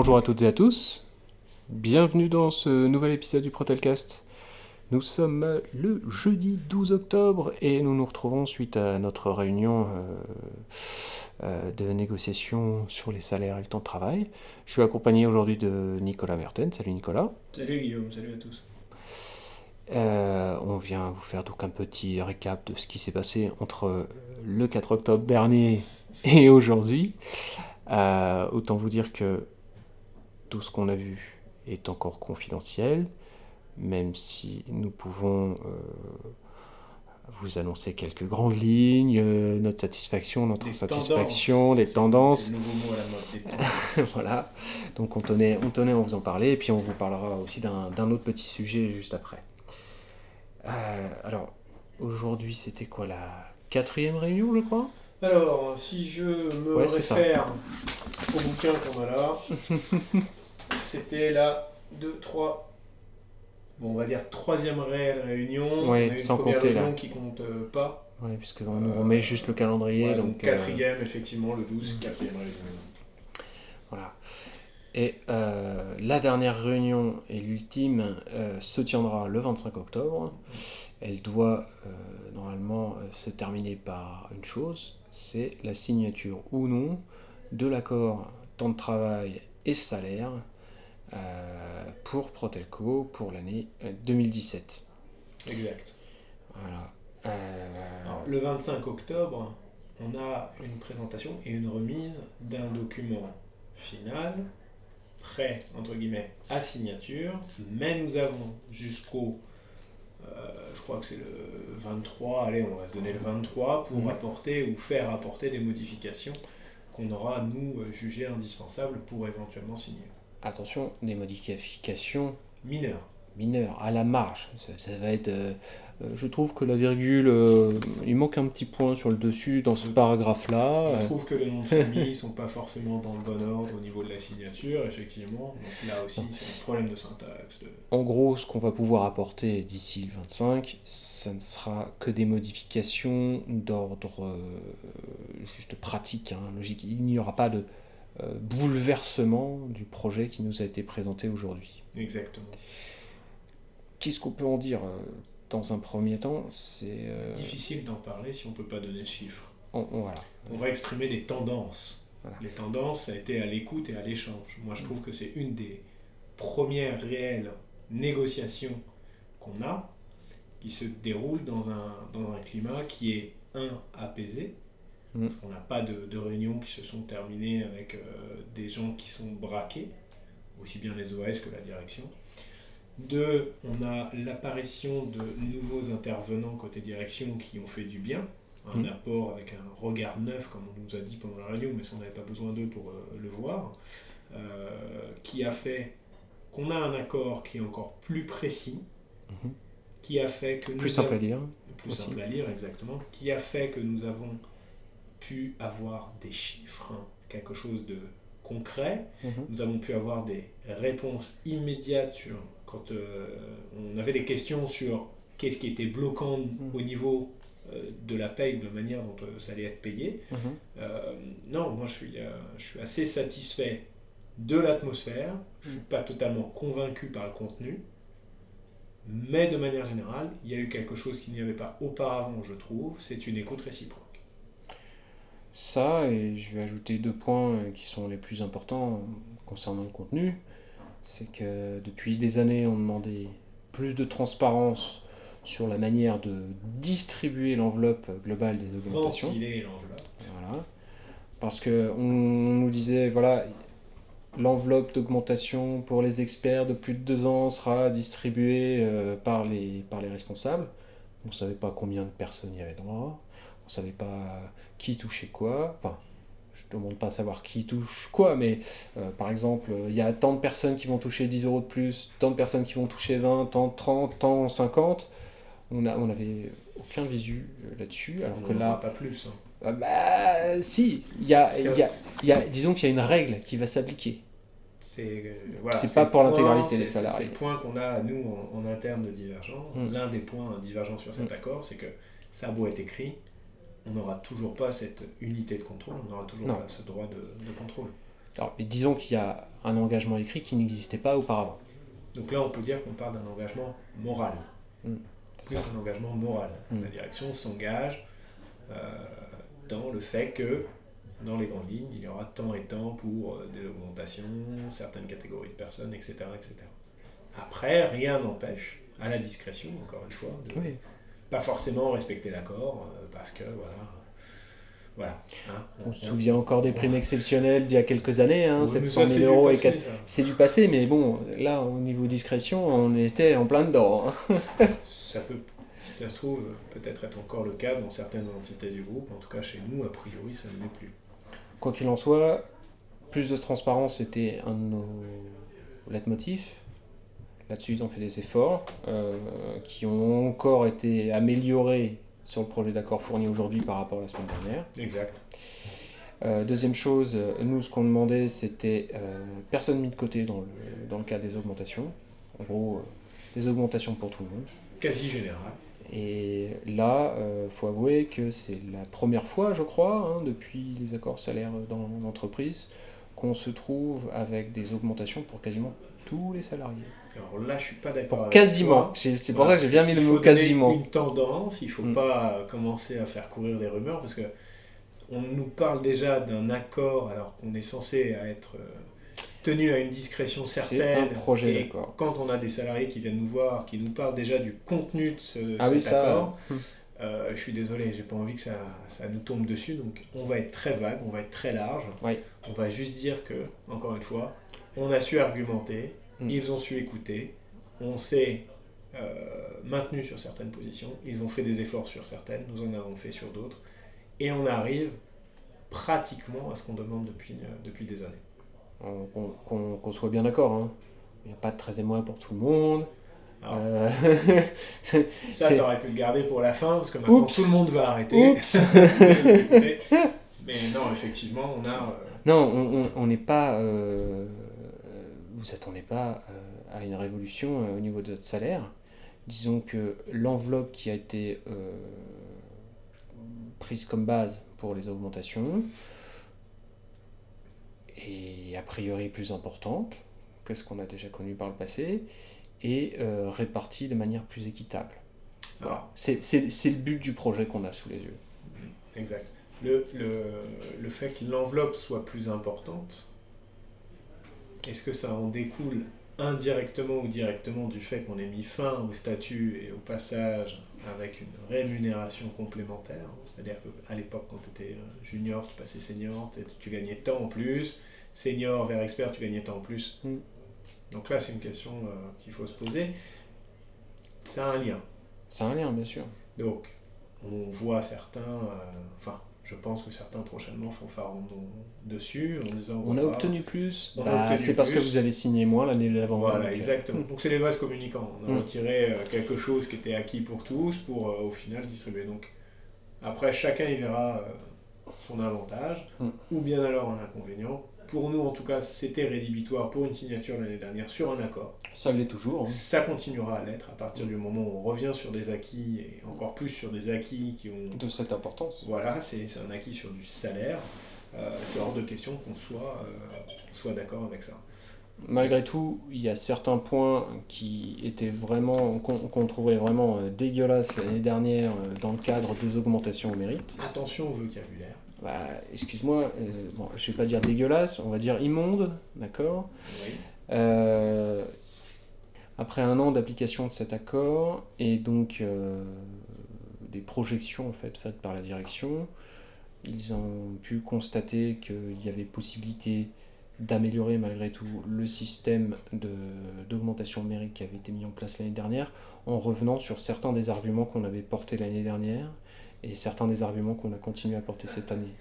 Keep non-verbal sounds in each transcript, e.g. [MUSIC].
Bonjour à toutes et à tous. Bienvenue dans ce nouvel épisode du Protelcast. Nous sommes le jeudi 12 octobre et nous nous retrouvons suite à notre réunion euh, euh, de négociation sur les salaires et le temps de travail. Je suis accompagné aujourd'hui de Nicolas Merten. Salut Nicolas. Salut Guillaume, salut à tous. Euh, on vient vous faire donc un petit récap de ce qui s'est passé entre le 4 octobre dernier et aujourd'hui. autant vous dire que tout ce qu'on a vu est encore confidentiel même si nous pouvons euh, vous annoncer quelques grandes lignes, euh, notre satisfaction, notre insatisfaction, les tendances. voilà. Donc on tenait, on tenait à vous en parler, et puis on vous parlera aussi d'un autre petit sujet juste après. Euh, alors, aujourd'hui, c'était quoi la quatrième réunion, je crois? Alors, si je me réfère au bouquin qu'on a là, [LAUGHS] c'était la 2, 3, bon, on va dire troisième réelle réunion. Ouais, sans compter réunion qui compte euh, pas. Oui, puisqu'on nous remet juste le calendrier. donc, euh, quatrième, effectivement, le 12, mm. quatrième réunion. Voilà. Et euh, la dernière réunion et l'ultime se tiendra le 25 octobre. Elle doit normalement se terminer par une chose, c'est la signature ou non de l'accord temps de travail et salaire euh, pour Protelco pour l'année 2017. Euh, exact. Voilà. Euh, le 25 octobre, on a une présentation et une remise d'un document final, prêt, entre guillemets, à signature, mais nous avons jusqu'au, je crois que c'est le 23, allez, on va se donner le 23, pour mhm. apporter ou faire apporter des modifications qu'on aura, nous, jugées indispensables pour éventuellement signer attention, des modifications mineures. Mineures, à la marge. Ça, va être. Euh, euh, je trouve que la virgule, euh, il manque un petit point sur le dessus dans ce paragraphe-là. Je trouve que les noms de [LAUGHS] famille ne sont pas forcément dans le bon ordre au niveau de la signature, effectivement. Donc là aussi, c'est un problème de syntaxe. En gros, ce qu'on va pouvoir apporter d'ici le 25, ça ne sera que des modifications d'ordre juste pratique, hein, logique. Il n'y aura pas de euh, bouleversement du projet qui nous a été présenté aujourd'hui. Exactement. Qu'est-ce qu'on peut en dire euh, dans un premier temps? C'est euh, difficile d'en parler si on ne peut pas donner de chiffres. On, voilà. on va exprimer des tendances. Les tendances, ça a été à l'écoute et à l'échange. Moi, je trouve que c'est une des premières réelles négociations qu'on a, qui se déroule dans un, dans un climat qui est, un, apaisé, Mm. Parce qu'on n'a pas de, réunions qui se sont terminées avec euh, des gens qui sont braqués, aussi bien les OS que la direction. Deux, on a l'apparition de nouveaux intervenants côté direction qui ont fait du bien, un mm. apport avec un regard neuf, comme on nous a dit pendant la réunion, mais ça on n'avait pas besoin d'eux pour euh, le voir, euh, qui a fait qu'on a un accord qui est encore plus précis, mm-hmm. qui a fait que plus simple à lire, plus simple à lire exactement, qui a fait que nous avons pu avoir des chiffres, quelque chose de concret. Mhm. Nous avons pu avoir des réponses immédiates sur quand euh, on avait des questions sur qu'est-ce qui était bloquant mhm. au niveau euh, de la paye ou de la manière dont euh, ça allait être payé. Mhm. non, moi je suis, je suis assez satisfait de l'atmosphère. Je ne suis pas totalement convaincu par le contenu. Mais de manière générale, il y a eu quelque chose qu'il n'y avait pas auparavant, je trouve. C'est une écoute réciproque. Ça, et je vais ajouter deux points euh, qui sont les plus importants concernant le contenu. C'est que depuis des années, on demandait plus de transparence sur la manière de distribuer l'enveloppe globale des augmentations. Ventiler l'enveloppe. Voilà. Parce qu'on nous disait, voilà, l'enveloppe d'augmentation pour les experts de plus de deux ans sera distribuée euh, par, les, par les responsables. On ne savait pas combien de personnes y avaient droit on savait pas qui touchait quoi. Enfin, je ne demande pas à savoir qui touche quoi, mais euh, par exemple, il y a tant de personnes qui vont toucher 10 euros de plus, tant de personnes qui vont toucher 20, tant 30, tant 50. On a, on avait aucun visu euh, là-dessus, alors que là, pas plus. Hein. Ah bah, si, il y a, y, y a, disons qu'il y a une règle qui va s'appliquer. C'est euh, voilà, pas pour l'intégralité des salariés. C'est le point qu'on a, nous, en, interne de divergents. Hmm. L'un des points divergents sur cet hmm. accord, c'est que ça a beau être écrit, on n'aura toujours pas cette unité de contrôle, on n'aura toujours pas ce droit de, contrôle. Alors, disons qu'il y a un engagement écrit qui n'existait pas auparavant. Donc là, on peut dire qu'on parle d'un engagement moral. Mmh, plus un engagement moral. Mmh. La direction s'engage euh, dans le fait que, dans les grandes lignes, il y aura tant et tant pour euh, des augmentations, certaines catégories de personnes, etc. etc. Après, rien n'empêche, à la discrétion, encore une fois, de pas forcément respecter l'accord, euh, parce que, voilà, voilà, hein, on, se souvient encore des primes exceptionnelles d'il y a quelques années, hein, 700 000 euros. et C'est du passé, mais bon, là, au niveau discrétion, on était en plein dedans. Hein. [LAUGHS] ça peut, si ça se trouve, peut-être être encore le cas dans certaines entités du groupe. En tout cas, chez nous, a priori, ça ne l'est plus. Quoi qu'il en soit, plus de transparence était un de nos leitmotifs. Là-dessus, ils ont fait des efforts euh, qui ont encore été améliorés sur le projet d'accord fourni aujourd'hui par rapport à la semaine dernière. Exact. Euh, deuxième chose, nous, ce qu'on demandait, c'était euh, personne mis de côté dans le, dans le cas des augmentations. En gros, des augmentations pour tout le monde. Quasi général. Et là, il faut avouer que c'est la première fois, je crois, hein, depuis les accords salaires dans l'entreprise, qu'on se trouve avec des augmentations pour quasiment tous les salariés. Alors là, je suis pas d'accord. Quasiment. C'est pour ça que j'ai bien mis le mot quasiment. Une tendance, il faut mm. pas commencer à faire courir des rumeurs parce que on nous parle déjà d'un accord alors qu'on est censé être euh, tenu à une discrétion certaine. C'est un projet d'accord. Quand on a des salariés qui viennent nous voir, qui nous parlent déjà du contenu de ce, ah cet accord. Euh, je suis désolé, j'ai pas envie que ça, ça, nous tombe dessus, donc on va être très vague, on va être très large. On va juste dire que, encore une fois, on a su argumenter, mm. ils ont su écouter, on s'est euh, maintenu sur certaines positions, ils ont fait des efforts sur certaines, nous en avons fait sur d'autres, et on arrive pratiquement à ce qu'on demande depuis, euh, depuis des années. Qu'on soit bien d'accord, hein. il n'y a pas de 13 mois pour tout le monde. Euh, [LAUGHS] ça, tu aurais pu le garder pour la fin, parce que maintenant tout le monde va arrêter. [LAUGHS] Mais non, effectivement, on a... Non, on n'est pas vous attendez pas euh, à une révolution euh, au niveau de votre salaire. Disons que l'enveloppe qui a été euh, prise comme base pour les augmentations est a priori plus importante que ce qu'on a déjà connu par le passé et répartie de manière plus équitable. Voilà. C'est le but du projet qu'on a sous les yeux. Exact. Le, le, le fait que l'enveloppe soit plus importante, est-ce que ça en découle indirectement ou directement du fait qu'on ait mis fin au statut et au passage avec une rémunération complémentaire? C'est-à-dire qu'à l'époque, quand tu étais euh, junior, tu passais senior, tu gagnais tant en plus. Senior vers expert, tu gagnais tant en plus. Mm. Donc là, c'est une question euh, qu'il faut se poser. Ça a un lien. Ça a un lien, bien sûr. Donc, on voit certains, euh, enfin, je pense que certains prochainement fanfaront dessus en disant on a obtenu plus. Bah, c'est parce que vous avez signé moins l'année d'avant. Voilà, euh, exactement. Donc c'est les vases communicants. On a mm. retiré euh, quelque chose qui était acquis pour tous pour euh, au final distribuer. Donc après chacun y verra son avantage mm. ou bien alors un inconvénient pour nous, en tout cas, c'était rédhibitoire pour une signature l'année dernière sur un accord. Ça l'est toujours. Hein. Ça continuera à l'être à partir du moment où on revient sur des acquis, et encore plus sur des acquis qui ont... De cette importance. Voilà, c'est un acquis sur du salaire. Euh, c'est hors de question qu'on soit, euh, soit d'accord avec ça. Malgré tout, il y a certains points qui étaient vraiment, qu'on trouvait vraiment euh, dégueulasses l'année dernière dans le cadre des augmentations au mérite. Attention au vocabulaire bah, excuse-moi, euh, bon, je vais pas dire dégueulasse, on va dire immonde, d'accord euh, Après un an d'application de cet accord et donc euh, des projections en fait faites par la direction, ils ont pu constater qu'il y avait possibilité d'améliorer malgré tout le système d'augmentation numérique qui avait été mis en place l'année dernière en revenant sur certains des arguments qu'on avait portés l'année dernière et certains des arguments qu'on a continué à porter cette année.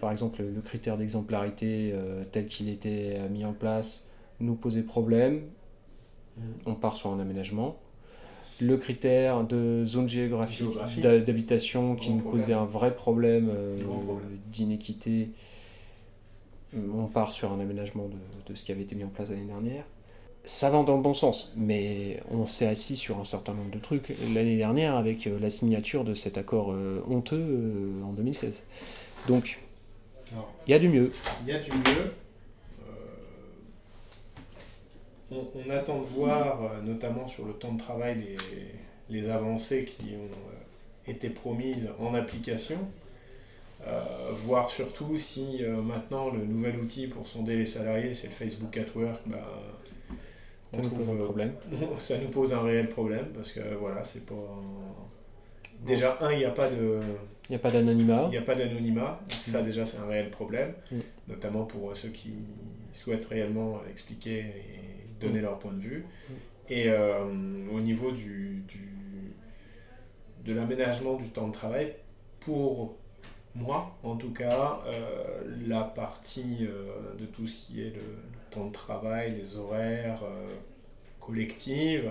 Par exemple, le critère d'exemplarité euh, tel qu'il était euh, mis en place nous posait problème. On part sur un aménagement. Le critère de zone géographique, d'habitation qui nous posait un vrai problème, euh, d'inéquité. On part sur un aménagement de, de ce qui avait été mis en place l'année dernière ça va dans le bon sens, mais on s'est assis sur un certain nombre de trucs l'année dernière avec euh, la signature de cet accord euh, honteux euh, en 2016. Donc, il y a du mieux. Il y a du mieux, on, attend de voir, notamment sur le temps de travail, les, les avancées qui ont été promises en application. Euh, voir surtout si maintenant le nouvel outil pour sonder les salariés, c'est le Facebook at Work, bah, ça nous pose un problème. [LAUGHS] ça nous pose un réel problème parce que voilà, c'est pas. Déjà, un, il n'y a pas de. Il n'y a pas d'anonymat. Il n'y a pas d'anonymat. Ça, mm. déjà, c'est un réel problème. Mm. Notamment pour ceux qui souhaitent réellement expliquer et donner mm. leur point de vue. Et euh, au niveau du, du de l'aménagement du temps de travail, pour moi, en tout cas, euh, la partie euh, de tout ce qui est le, temps de travail, les horaires collectifs,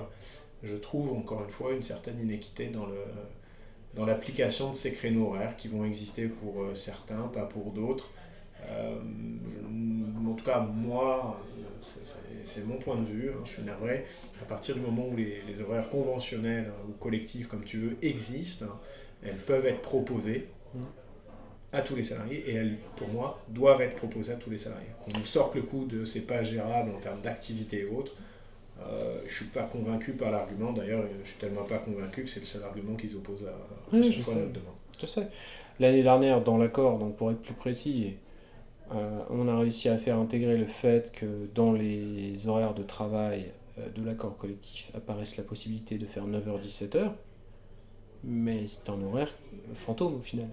je trouve encore une fois une certaine inéquité dans le dans l'application de ces créneaux horaires qui vont exister pour euh, certains, pas pour d'autres. Euh, en tout cas, moi, c'est mon point de vue, hein, je suis navré. À partir du moment où les, horaires conventionnels ou collectifs, comme tu veux, existent, elles peuvent être proposées à tous les salariés et elles, pour moi, doivent être proposées à tous les salariés. Qu'on nous sorte le coup de c'est pas gérable en termes d'activité et autres, euh, je suis pas convaincu par l'argument, d'ailleurs, je suis tellement pas convaincu que c'est le seul argument qu'ils opposent à, à chaque fois notre demande. Je sais. L'année dernière, dans l'accord, donc pour être plus précis, euh, on a réussi à faire intégrer le fait que dans les horaires de travail euh, de l'accord collectif apparaisse la possibilité de faire 9h-17h, mais c'est un horaire fantôme au final.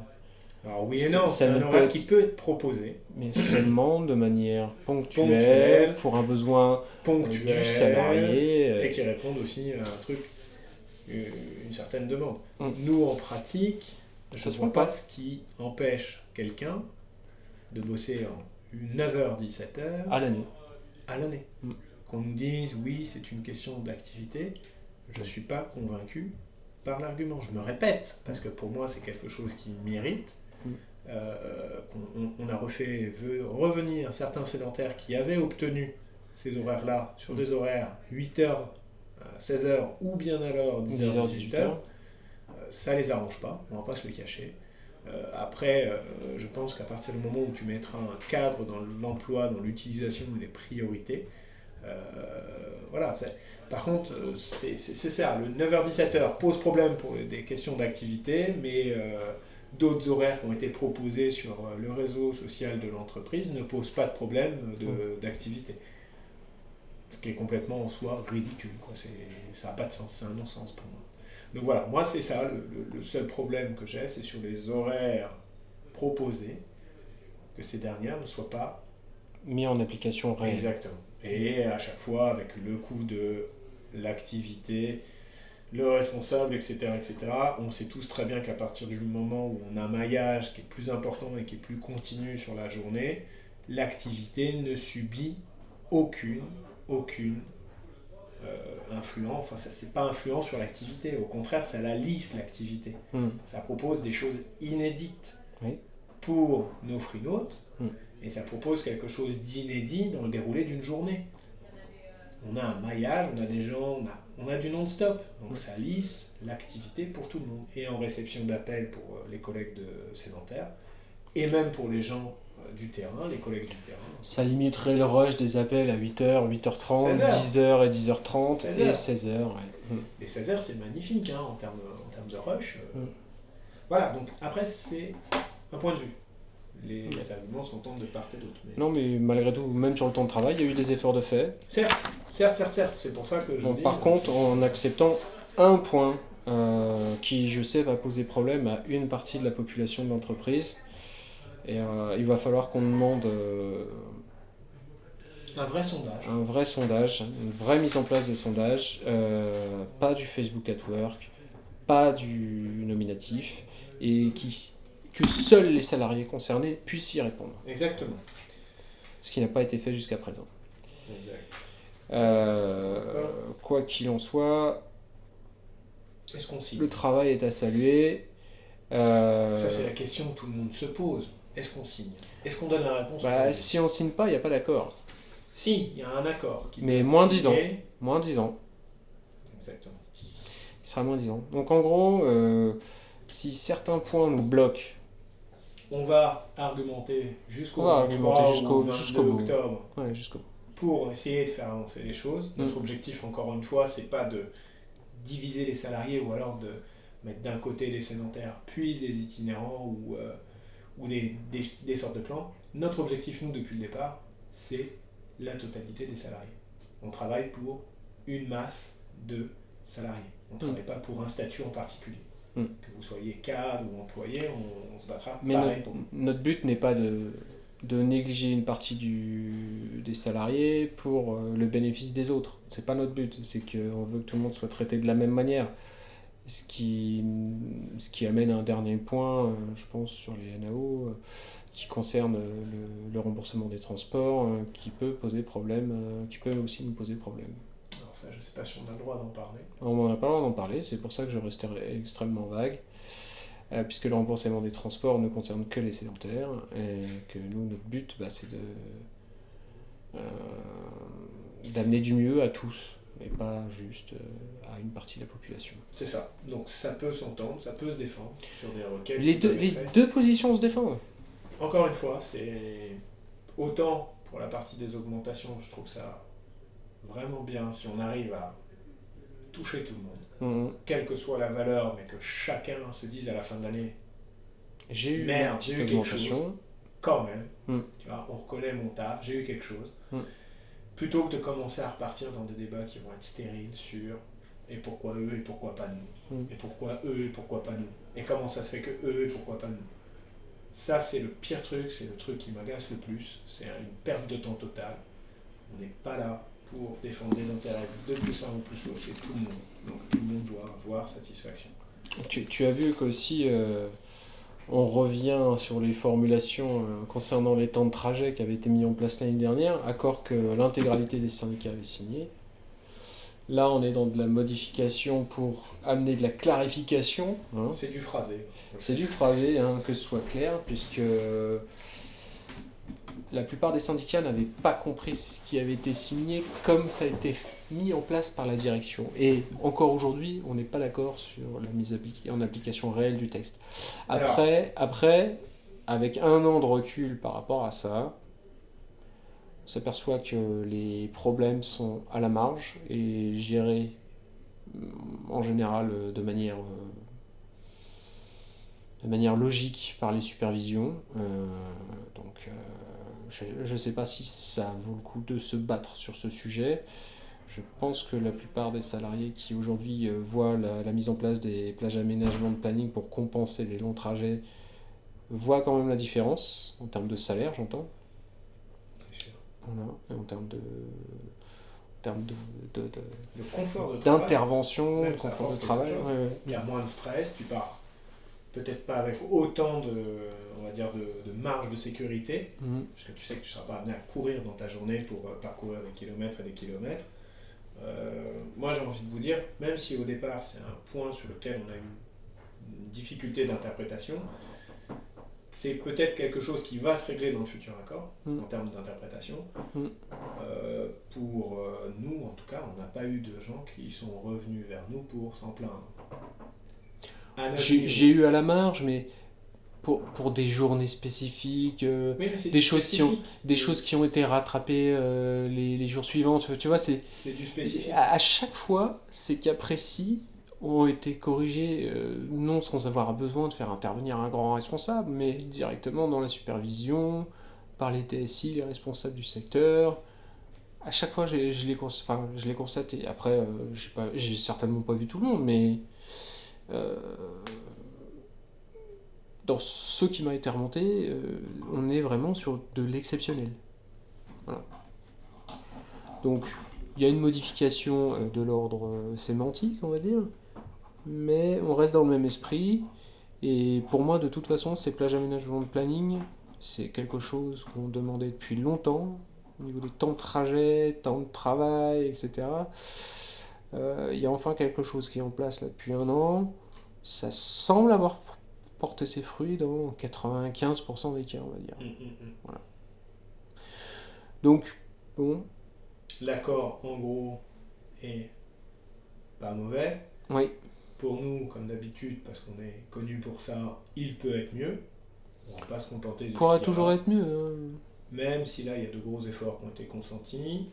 Alors oui et non, c'est un horaire qui peut être proposé. Mais seulement de manière ponctuelle, pour un besoin ponctuel, du salarié. Euh, et qui répondent aussi à un truc, une certaine demande. Hum. Nous, en pratique, je ne vois pas ce qui empêche quelqu'un de bosser en 9h-17h à l'année. À l'année. Hum. Qu'on nous dise, oui, c'est une question d'activité, je ne suis pas convaincu par l'argument. Je me répète, parce que pour moi, c'est quelque chose qui mérite euh, on, a refait revenir certains sédentaires qui avaient obtenu ces horaires-là sur des horaires 8h, 16h ou bien alors 10h, 18h. Euh, ça les arrange pas, on va pas se le cacher. Euh, après, je pense qu'à partir du moment où tu mettras un cadre dans l'emploi, dans l'utilisation des priorités, voilà. Par contre, c'est ça. Le 9h-17h pose problème pour des questions d'activité, mais d'autres horaires qui ont été proposés sur euh, le réseau social de l'entreprise ne posent pas de problème d'activité. Ce qui est complètement en soi ridicule. Quoi. Ça n'a pas de sens, c'est un non-sens pour moi. Donc voilà, moi c'est ça, le, seul problème que j'ai, c'est sur les horaires proposés, que ces dernières ne soient pas mis en application réelle. Exactement. Et à chaque fois avec le coût de l'activité, le responsable, etc., etc. On sait tous très bien qu'à partir du moment où on a un maillage qui est plus important et qui est plus continu sur la journée, l'activité ne subit aucune, aucune euh, influence. Enfin, ça c'est pas influent sur l'activité. Au contraire, ça la lisse l'activité. Hmm. Ça propose des choses inédites pour nos freenotes hmm. et ça propose quelque chose d'inédit dans le déroulé d'une journée. On a un maillage, on a des gens, on a on a du non-stop. Donc ça lisse l'activité pour tout le monde. Et en réception d'appels pour euh, les collègues de sédentaires, et même pour les gens euh, du terrain, les collègues du terrain. Ça limiterait le rush des appels à 8h, 8h30, 10h et 10h30 et 16h. Mm. Et 16h, c'est magnifique hein, en, termes, en termes de rush. Mm. Voilà, donc après, c'est un point de vue les, arguments s'entendent de part et d'autre. Non, mais malgré tout, même sur le temps de travail, il y a eu des efforts de fait. Certes, certes, certes, certes. C'est pour ça que je Par contre, en acceptant un point euh, qui, je sais, va poser problème à une partie de la population de l'entreprise, et euh, il va falloir qu'on demande... Euh, un vrai sondage. Un vrai sondage, une vraie mise en place de sondage, pas du Facebook at Work, pas du nominatif, et qui que seuls les salariés concernés puissent y répondre. Exactement. Ce qui n'a pas été fait jusqu'à présent. Euh, quoi qu'il en soit, le travail est à saluer. Euh, Ça, c'est la question que tout le monde se pose. Est-ce qu'on signe? Est-ce qu'on donne la réponse bah, Si on signe pas, il n'y a pas d'accord. Si, il y a un accord. Mais moins 10 ans. Moins 10 ans. Exactement. Il sera moins 10 ans. Donc en gros, euh, si certains points nous bloquent on va argumenter jusqu'au jusqu'au jusqu'au octobre. Ouais, pour essayer de faire avancer les choses. Notre mm. objectif, encore une fois, c'est pas de diviser les salariés ou alors de mettre d'un côté des sédentaires, puis des itinérants ou, euh, ou des, des, sortes de clans. Notre objectif, nous, depuis le départ, c'est la totalité des salariés. On travaille pour une masse de salariés. On ne travaille mm. pas pour un statut en particulier. Mm. Que vous soyez cadre ou employé, on, se battra Mais pareil. notre but n'est pas de de négliger une partie du, des salariés pour euh, le bénéfice des autres. C'est pas notre but, c'est qu'on veut que tout le monde soit traité de la même manière. Ce qui, ce qui amène à un dernier point, euh, je pense, sur les NAO, euh, qui concerne le, remboursement des transports, qui peut poser problème, qui peut aussi nous poser problème. Ça, je sais pas si on a le droit d'en parler. On n'a pas le droit d'en parler, c'est pour ça que je resterai extrêmement vague. Euh, puisque le remboursement des transports ne concerne que les sédentaires, et que nous, notre but, bah, c'est de, euh, d'amener du mieux à tous, et pas juste euh, à une partie de la population. C'est ça. Donc ça peut s'entendre, ça peut se défendre sur des requêtes. Les, deux, les deux positions se défendent. Encore une fois, c'est autant pour la partie des augmentations, je trouve ça vraiment bien si on arrive à toucher tout le monde Mhm. quelle que soit la valeur, mais que chacun se dise à la fin de l'année J'ai eu Merde, j'ai eu quelque chose. Quand même, mhm. tu vois, on reconnaît mon taf, j'ai eu quelque chose. Mhm. Plutôt que de commencer à repartir dans des débats qui vont être stériles sur et pourquoi eux et pourquoi pas nous. Et pourquoi eux et pourquoi pas nous. Et comment ça se fait que eux et pourquoi pas nous. Ça, c'est le pire truc, c'est le truc qui m'agace le plus. C'est une perte de temps totale. On n'est pas là pour défendre des intérêts de plus un ou plus haut, c'est tout le monde. Donc tout le monde doit avoir satisfaction. Tu, tu as vu qu'aussi euh, on revient sur les formulations euh, concernant les temps de trajet qui avaient été mis en place l'année dernière, accord que l'intégralité des syndicats avaient signé. Là, on est dans de la modification pour amener de la clarification. Hein. C'est du phrasé. C'est du phrasé, hein, que ce soit clair, puisque la plupart des syndicats n'avaient pas compris ce qui avait été signé comme ça a été mis en place par la direction. Et encore aujourd'hui, on n'est pas d'accord sur la mise en application réelle du texte. Après, après, avec un an de recul par rapport à ça, on s'aperçoit que les problèmes sont à la marge et gérés en général de manière, euh, de manière logique par les supervisions. Euh, donc, euh, je ne sais pas si ça vaut le coup de se battre sur ce sujet. Je pense que la plupart des salariés qui aujourd'hui euh, voient la, mise en place des plages d'aménagement de planning pour compenser les longs trajets voient quand même la différence, en termes de salaire, j'entends. Voilà, et en termes de, en termes de, de, de, confort d'intervention, de confort de travail. Il y a moins de stress, tu pars peut-être pas avec autant de, on va dire, de, marge de sécurité, mhm. parce que tu sais que tu ne seras pas amené à courir dans ta journée pour euh, parcourir des kilomètres et des kilomètres. Euh, moi, j'ai envie de vous dire, même si au départ c'est un point sur lequel on a eu une difficulté d'interprétation, c'est peut-être quelque chose qui va se régler dans le futur accord mhm. en termes d'interprétation. Mhm. Euh, pour nous, en tout cas, on n'a pas eu de gens qui sont revenus vers nous pour s'en plaindre. J'ai eu à la marge, mais pour, pour des journées spécifiques, euh, des, choses qui ont, des choses qui ont été rattrapées euh, les, les, jours suivants. Tu vois, c'est du spécifique. À, chaque fois, ces cas précis ont été corrigés, euh, non sans avoir besoin de faire intervenir un grand responsable, mais directement dans la supervision, par les TSI, les responsables du secteur. À chaque fois, je les constaté. Après, j'ai certainement pas vu tout le monde, mais euh, dans ce qui m'a été remonté, euh, on est vraiment sur de l'exceptionnel. Donc, il y a une modification euh, de l'ordre sémantique, on va dire, mais on reste dans le même esprit. Et pour moi, de toute façon, ces plages aménagement de planning, c'est quelque chose qu'on demandait depuis longtemps, au niveau des temps de trajet, temps de travail, etc. Euh, il y a enfin quelque chose qui est en place là depuis un an. Ça semble avoir porté ses fruits dans 95% des cas, on va dire. Hum, hum, hum. Voilà. Donc, bon. L'accord, en gros, est pas mauvais. Oui. Pour nous, comme d'habitude, parce qu'on est connu pour ça, il peut être mieux. On va pas se contenter de. Pourra toujours être mieux. Hein. même si là il y a de gros efforts qui ont été consentis.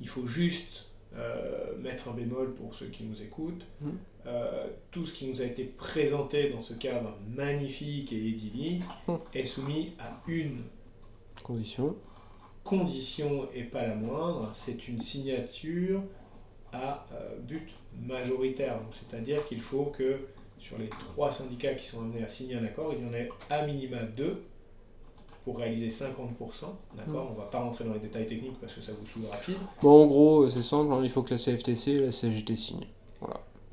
Il faut juste euh, mettre un bémol pour ceux qui nous écoutent. Mm. Euh, tout ce qui nous a été présenté dans ce cadre magnifique et idyllique Mm. est soumis à une Condition. condition et pas la moindre, c'est une signature à euh, but majoritaire. C'est-à-dire qu'il faut que sur les trois syndicats qui sont amenés à signer un accord, il y en ait à minima deux pour réaliser 50%. D'accord Mm. On va pas rentrer dans les détails techniques parce que ça vous saoule rapide. Bon, en gros, c'est simple, hein, il faut que la CFTC et la CGT signent.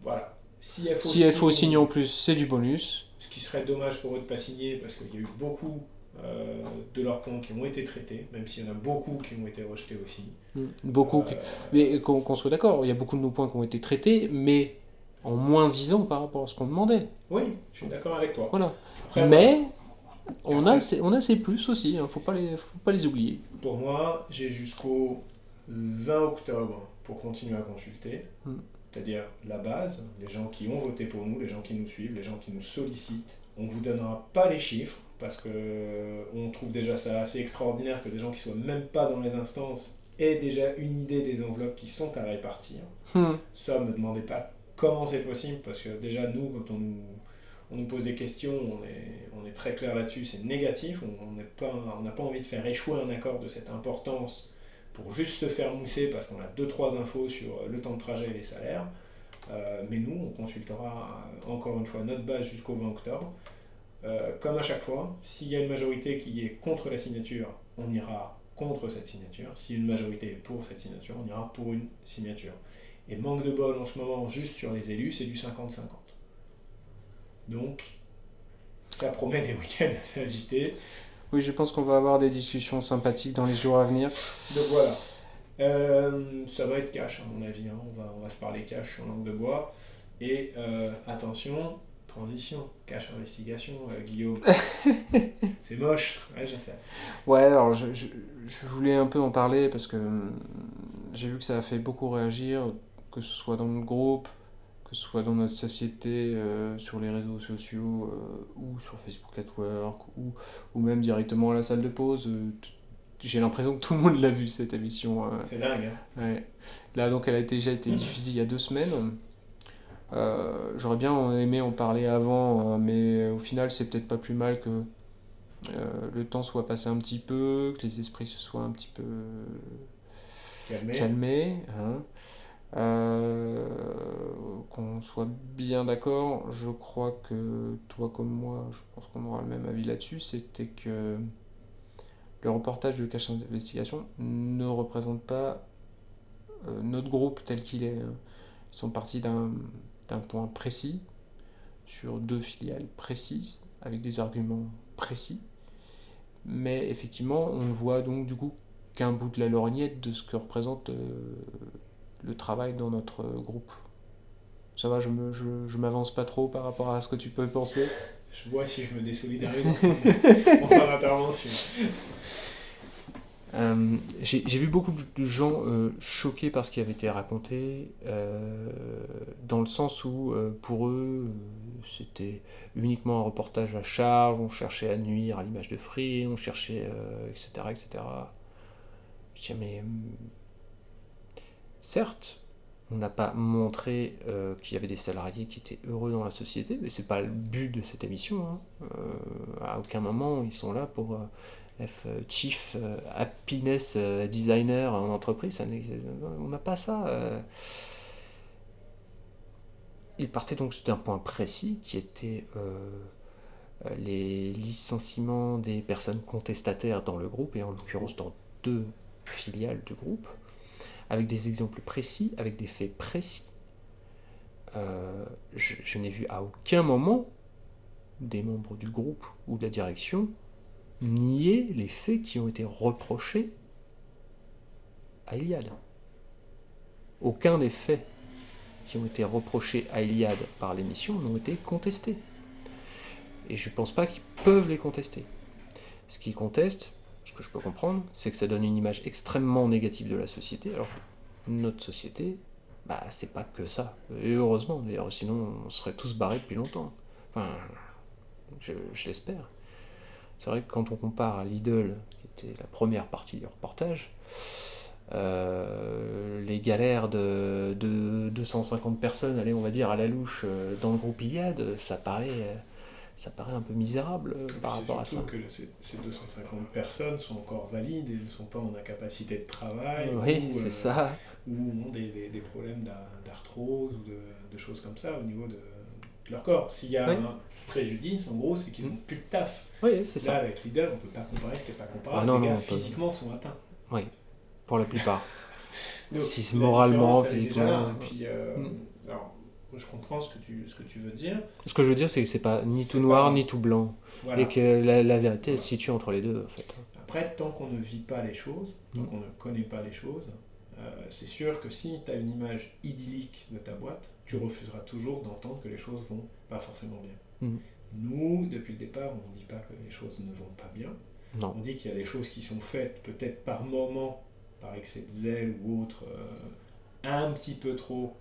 Voilà. CFO, Si FO signe en plus, c'est du bonus. Ce qui serait dommage pour eux de pas signer parce qu'il y a eu beaucoup euh, de leurs points qui ont été traités, même s'il y en a beaucoup qui ont été rejetés aussi. Mm. Beaucoup. qui- Euh, Mais qu'on qu'on soit d'accord, il y a beaucoup de nos points qui ont été traités, mais en moins disant par rapport à ce qu'on demandait. Oui, je suis d'accord avec toi. Voilà. Après, mais on a, ces, on a plus aussi, hein, faut, pas les, faut pas les oublier. Pour moi, j'ai jusqu'au 20 octobre pour continuer à consulter. Mm. C'est-à-dire la base, les gens qui ont voté pour nous, les gens qui nous suivent, les gens qui nous sollicitent. On ne vous donnera pas les chiffres parce que euh, on trouve déjà ça assez extraordinaire que des gens qui soient même pas dans les instances aient déjà une idée des enveloppes qui sont à répartir. Hmm. Ça, me demandez pas comment c'est possible, parce que déjà, nous, quand on nous, on nous pose des questions, on est, très clair là-dessus, c'est négatif, on n'a pas envie de faire échouer un accord de cette importance pour juste se faire mousser parce qu'on a deux trois infos sur le temps de trajet et les salaires. Euh, mais nous, on consultera euh, encore une fois notre base jusqu'au 20 octobre. Euh, comme à chaque fois, s'il y a une majorité qui est contre la signature, on ira contre cette signature. Si une majorité est pour cette signature, on ira pour une signature. Et manque de bol en ce moment, juste sur les élus, c'est du 50-50. Donc, ça promet des week-ends assez agités. Oui, je pense qu'on va avoir des discussions sympathiques dans les jours à venir. Donc voilà. Euh, ça va être cash, à mon avis. hein. On, va, on va se parler cash sur langue de bois. Et euh, attention, transition, cash investigation, euh, Guillaume. [LAUGHS] c'est moche, ouais, je sais. Ouais, alors je, je, je voulais un peu en parler parce que hum, j'ai vu que ça a fait beaucoup réagir, que ce soit dans le groupe, que ce soit dans notre société, euh, sur les réseaux sociaux, euh, ou sur Facebook at Work, ou, ou même directement à la salle de pause. euh, J'ai l'impression que tout le monde l'a vu cette émission. C'est dingue. Hein. Ouais. Là, donc, elle a déjà été diffusée il y a deux semaines. Euh, J'aurais bien aimé en parler avant, hein, mais au final, c'est peut-être pas plus mal que euh, le temps soit passé un petit peu, que les esprits se soient un petit peu calmés, hein. Euh, qu'on soit bien d'accord. Je crois que toi comme moi, je pense qu'on aura le même avis là-dessus. C'était que le reportage de Cache Investigation ne représente pas euh, notre groupe tel qu'il est. Ils sont partis d'un d'un point précis, sur deux filiales précises, avec des arguments précis. Mais effectivement, on ne voit donc du coup qu'un bout de la lorgnette de ce que représente euh, le travail dans notre groupe. Ça va, je me, je, je m'avance pas trop par rapport à ce que tu peux penser. Je vois si je me désolidarise en fin [LAUGHS] d'intervention. Euh, j'ai vu beaucoup de gens euh, choqués par ce qui avait été raconté, euh, dans le sens où pour eux c'était uniquement un reportage à charge, on cherchait à nuire à l'image de Free, on cherchait, etc., etc. Je dis, mais certes, on n'a pas montré euh, qu'il y avait des salariés qui étaient heureux dans la société, mais c'est pas le but de cette émission. hein. Euh, à aucun moment ils sont là pour F, euh, Chief Happiness Designer en entreprise, on n'a pas ça. euh. Il partait donc d'un point précis qui était les licenciements des personnes contestataires dans le groupe, et en l'occurrence dans deux filiales du groupe, avec des exemples précis, avec des faits précis. Euh, je, je n'ai vu à aucun moment des membres du groupe ou de la direction nier les faits qui ont été reprochés à Iliad. Aucun des faits qui ont été reprochés à Iliad par l'émission n'ont été contestés. Et je ne pense pas qu'ils peuvent les contester. Ce qu'ils contestent, ce que je peux comprendre, c'est que ça donne une image extrêmement négative de la société, alors notre société, bah, c'est pas que ça. Et heureusement, d'ailleurs, sinon on serait tous barrés depuis longtemps. Enfin, je, l'espère. C'est vrai que quand on compare à Lidl, qui était la première partie du reportage, euh, les galères de, de, 250 personnes, allez, on va dire, à la louche euh, dans le groupe Iliad, ça paraît, ça paraît un peu misérable euh, par rapport à ça. que ces, 250 personnes sont encore valides et ne sont pas en incapacité de travail. Oui, c'est ça. Ou ont des, des, problèmes d'arthrose ou de, de, choses comme ça au niveau de, leur corps. S'il y a un préjudice, en gros, c'est qu'ils n'ont mm. plus de taf. Oui, c'est ça. Là, avec Lidl, on ne peut pas comparer ce qui n'est pas comparable. Ah non, les gars physiquement sont atteints. Oui, pour la plupart. [LAUGHS] si c'est moralement, physiquement. Puis, euh, mm. alors, je comprends ce que, tu, ce que tu veux dire. Ce que je veux dire, c'est que c'est pas ni tout noir ni tout blanc. Et que la, la vérité se situe entre les deux, en fait. Après, tant qu'on ne vit pas les choses, tant mm. qu'on ne connaît pas les choses, euh, c'est sûr que si tu as une image idyllique de ta boîte, tu refuseras toujours d'entendre que les choses vont pas forcément bien. Mm. Nous, depuis le départ, on ne dit pas que les choses ne vont pas bien. On dit qu'il y a des choses qui sont faites peut-être par moment, par excès de zèle ou autre, euh, un petit peu trop,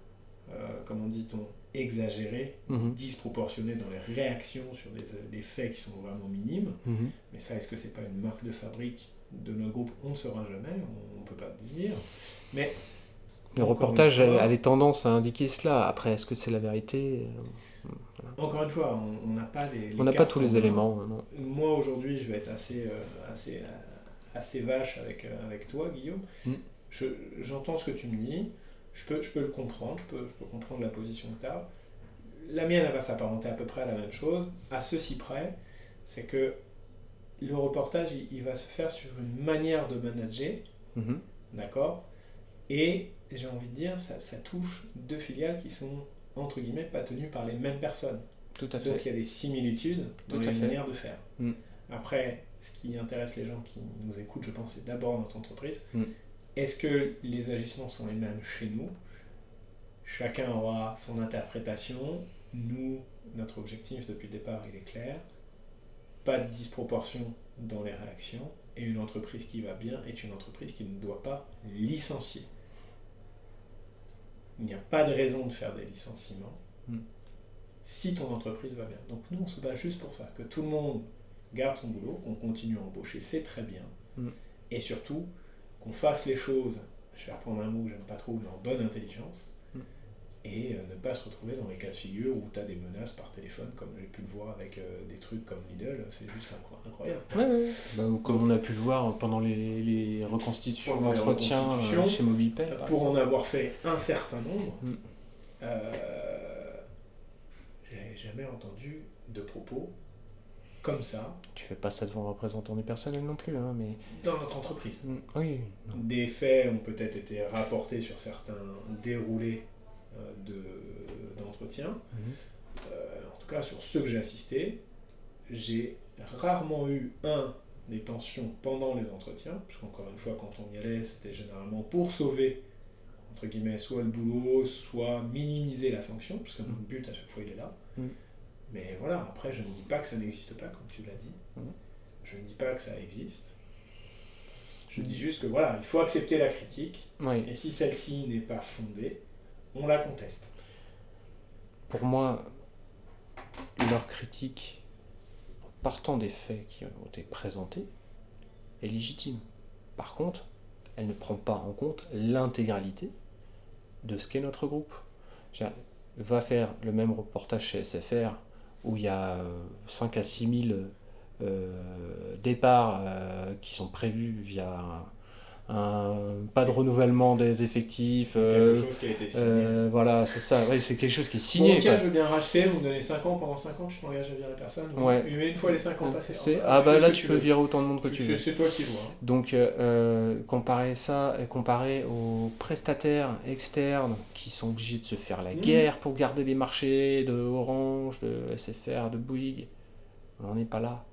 comment dit-on, exagéré, mm-hmm. disproportionné dans les réactions sur des, faits qui sont vraiment minimes. Mm-hmm. Mais ça, est-ce que c'est pas une marque de fabrique de notre groupe On ne saura jamais, on ne peut pas le dire. Mais le reportage avait tendance à indiquer cela. Après, est-ce que c'est la vérité? Encore une fois, on n'a pas les, on n'a pas tous les éléments. Moi aujourd'hui, je vais être assez, euh, assez, euh, assez vache avec, euh, avec toi, Guillaume. Mm. J'entends ce que tu me dis. Je peux, je peux le comprendre. Je peux, je peux comprendre la position que tu as. La mienne, elle va s'apparenter à peu près à la même chose. À ceci près, c'est que le reportage, il, va se faire sur une manière de manager. Mm-hmm. D'accord? Et j'ai envie de dire, ça, ça, touche deux filiales qui sont, entre guillemets, pas tenues par les mêmes personnes. Tout à fait. Donc il y a des similitudes dans les manières de faire. Mm. Après, ce qui intéresse les gens qui nous écoutent, je pense, c'est d'abord notre entreprise. Mm. Est-ce que les agissements sont les mêmes chez nous? Chacun aura son interprétation. Nous, notre objectif depuis le départ, il est clair. Pas de disproportion dans les réactions. Et une entreprise qui va bien est une entreprise qui ne doit pas licencier il n'y a pas de raison de faire des licenciements hmm. si ton entreprise va bien. Donc nous, on se bat juste pour ça, que tout le monde garde son boulot, qu'on continue à embaucher, c'est très bien. Hmm. Et surtout, qu'on fasse les choses, je vais reprendre un mot que j'aime pas trop, mais en bonne intelligence, et euh, ne pas se retrouver dans les cas de figure où tu as des menaces par téléphone, comme j'ai pu le voir avec euh, des trucs comme Lidl, c'est juste incroyable. Bah, ou comme on a pu le voir pendant les, les reconstitutions d'entretien euh, chez MobilePay. Pour en avoir fait un certain nombre, mm. j'ai jamais entendu de propos comme ça. Tu fais pas ça devant un représentant du personnel non plus, hein, mais... Dans notre entreprise. Mm. Oui. Des faits ont peut-être été rapportés sur certains déroulés euh, d'entretien. Mhm. Euh, en tout cas, sur ceux que j'ai assistés, j'ai rarement eu, un, des tensions pendant les entretiens, puisqu'encore une fois, quand on y allait, c'était généralement pour sauver, entre guillemets, soit le boulot, soit minimiser la sanction, puisque notre mhm. but à chaque fois il est là. Mhm. Mais voilà, après, je ne dis pas que ça n'existe pas, comme tu l'as dit. Je ne dis pas que ça existe. Je dis juste que voilà, il faut accepter la critique. Et si celle-ci n'est pas fondée, on la conteste. Pour moi, leur critique, partant des faits qui ont été présentés, est légitime. Par contre, elle ne prend pas en compte l'intégralité de ce qu'est notre groupe. Va faire le même reportage chez SFR où il y a 5 euh, à 6 000 euh, départs euh, qui sont prévus via pas de renouvellement des effectifs. quelque euh, chose qui a été signé. Euh, voilà, c'est ça, c'est quelque chose qui est signé. ok, je veux bien racheter, vous me donnez 5 ans, pendant 5 ans, je t'engage à virer la personne. Ouais. Mais une fois les 5 ans passés. ah bah là, tu peux virer autant de monde que tu, veux. C'est toi qui vois. Hein. Donc, euh, comparer ça, comparer aux prestataires externes qui sont obligés de se faire la mmh. guerre pour garder les marchés de Orange, de SFR, de Bouygues, on n'en est pas là.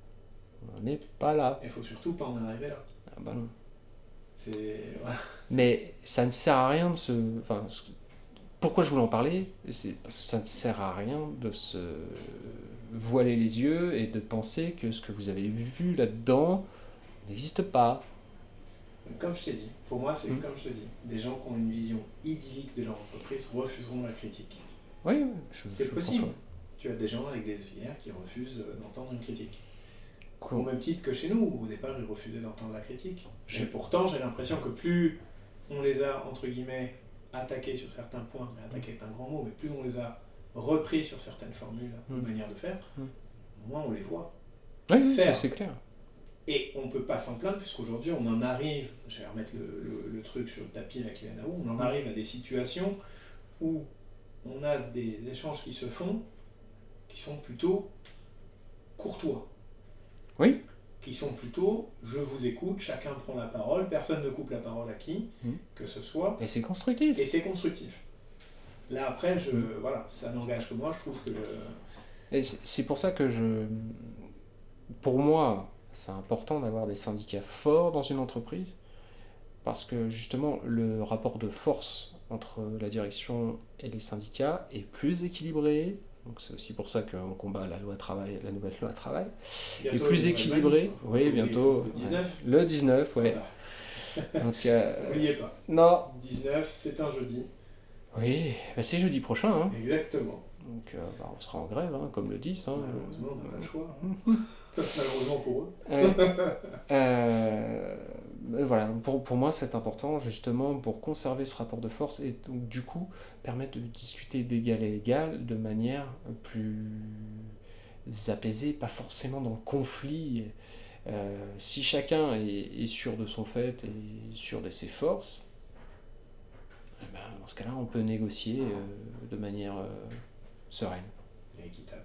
On n'en est pas là. Il faut surtout pas en arriver là. Ah bah non. Mais ça ne sert à rien de se. Enfin, pourquoi je voulais en parler? C'est parce que ça ne sert à rien de se voiler les yeux et de penser que ce que vous avez vu là-dedans n'existe pas. Comme je t'ai dit, pour moi, c'est hmm. comme je te dis, des gens qui ont une vision idyllique de leur entreprise refuseront la critique. Oui, c'est possible. Tu as des gens avec des œillères qui refusent d'entendre une critique. Au même titre que chez nous, où au départ ils refusaient d'entendre la critique. Et pourtant, j'ai l'impression que plus on les a, entre guillemets, attaqués sur certains points, mais attaqués est un grand mot, mais plus on les a repris sur certaines formules, mm. manière de faire, mm. moins on les voit. Oui, ça c'est clair. Et on ne peut pas s'en plaindre, puisqu'aujourd'hui on en arrive, je vais remettre le, le, truc sur le tapis avec les NAO, on en arrive à des situations où on a des échanges qui se font qui sont plutôt courtois. Oui. Qui sont plutôt je vous écoute, chacun prend la parole, personne ne coupe la parole à qui hmm. que ce soit. Et c'est constructif. Et c'est constructif. Là après, je, voilà, ça n'engage que moi, je trouve que. Et c'est pour ça que je. Pour moi, c'est important d'avoir des syndicats forts dans une entreprise, parce que justement, le rapport de force entre la direction et les syndicats est plus équilibré, donc c'est aussi pour ça qu'on combat la loi travail, la nouvelle loi travail. est plus équilibré. Oui, bientôt. Le 19 Le 19, oui. [LAUGHS] Donc, euh, N'oubliez pas. Non. 19, c'est un jeudi. Oui, bah, c'est jeudi prochain. Hein. Exactement. Donc euh, bah, on sera en grève, hein, comme le 10. Hein. Malheureusement, on n'a pas le choix. [LAUGHS] Malheureusement pour eux. euh, voilà, pour, pour moi c'est important justement pour conserver ce rapport de force et donc du coup permettre de discuter d'égal à égal de manière plus apaisée, pas forcément dans le conflit. Euh, si chacun est, sûr de son fait et sûr de ses forces, eh ben, dans ce cas-là on peut négocier de manière sereine. Et équitable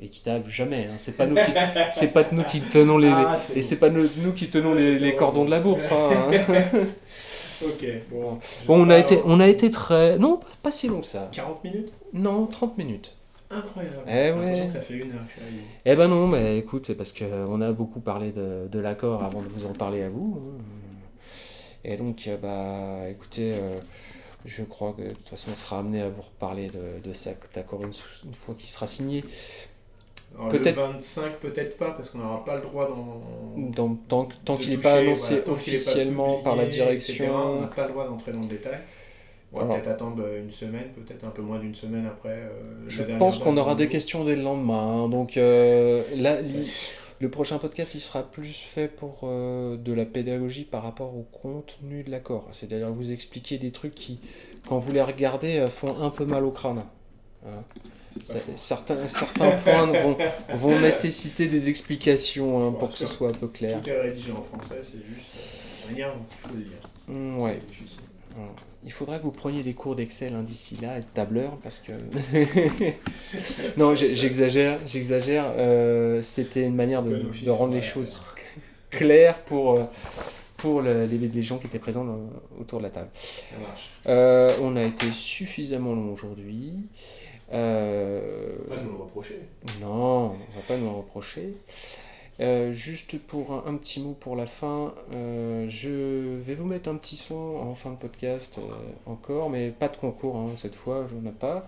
équitable jamais hein. c'est pas nous qui c'est pas nous qui tenons les, ah, et c'est pas nous, nous, qui tenons les, les, cordons de la bourse hein. [LAUGHS] ok bon, bon on a été on a été très non pas, si long que ça 40 minutes? Non 30 minutes incroyable eh ouais. que ça fait une heure que eh ben non mais écoute c'est parce que on a beaucoup parlé de, de l'accord avant de vous en parler à vous hein. et donc bah écoutez euh, je crois que de toute façon on sera amené à vous reparler de, de cet accord une, une fois qu'il sera signé le 25, peut-être pas, parce qu'on n'aura pas le droit dans, tant, tant qu'il n'est pas annoncé officiellement par la direction. on n'a pas le droit d'entrer dans le détail. On va peut-être attendre une semaine, peut-être un peu moins d'une semaine après. Euh, je pense qu'on aura des questions dès le lendemain. Hein. donc euh, là, le prochain podcast, il sera plus fait pour euh, de la pédagogie par rapport au contenu de l'accord. C'est-à-dire vous expliquer des trucs qui, quand vous les regardez, font un peu mal au crâne. Certains, certains points vont, vont, [LAUGHS] nécessiter des explications hein, pour que ce soit un peu clair. Tout est rédigé en français, c'est juste euh, manière dont il faut le lire. Mm, ouais. Il faudra que vous preniez des cours d'Excel hein, d'ici là et de tableur parce que. [LAUGHS] non, j'exagère, j'exagère. Euh, C'était une manière de, de rendre les choses [LAUGHS] claires pour. Euh, pour les, les, gens qui étaient présents autour de la table. Ça marche. Euh, on a été suffisamment long aujourd'hui. Euh, pas nous le reprocher. Non, on va pas nous le reprocher. Euh, juste pour un, petit mot pour la fin, euh, je vais vous mettre un petit son en fin de podcast encore, mais pas de concours hein, cette fois, je n'en ai pas.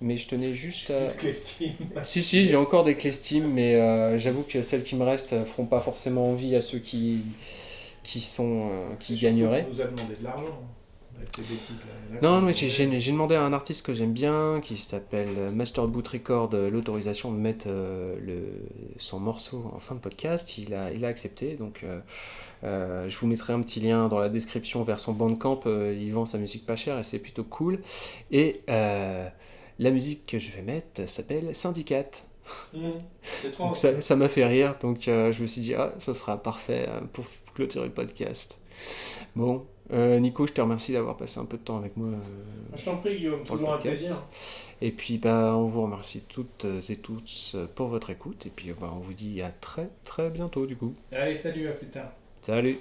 Mais je tenais juste à. [LAUGHS] si, si, j'ai encore des clestimes, mais j'avoue que celles qui me restent feront pas forcément envie à ceux qui, qui, sont, qui gagneraient. On nous a demandé de l'argent. Non, mais j'ai demandé à un artiste que j'aime bien, qui s'appelle Master Boot Record, euh, l'autorisation de mettre euh, le, son morceau en fin de podcast. Il a, il a accepté, donc euh, je vous mettrai un petit lien dans la description vers son bandcamp. il vend sa musique pas chère et c'est plutôt cool. Et la musique que je vais mettre s'appelle Syndicate. Mmh, ça m'a fait rire, donc je me suis dit, ah, ça sera parfait pour clôturer le podcast. Bon, euh, Nico, je te remercie d'avoir passé un peu de temps avec moi. Euh, je t'en prie, Guillaume, toujours un plaisir. Et puis, bah, on vous remercie toutes et tous pour votre écoute. Et puis, bah, on vous dit à très très bientôt, du coup. Allez, salut, à plus tard. Salut.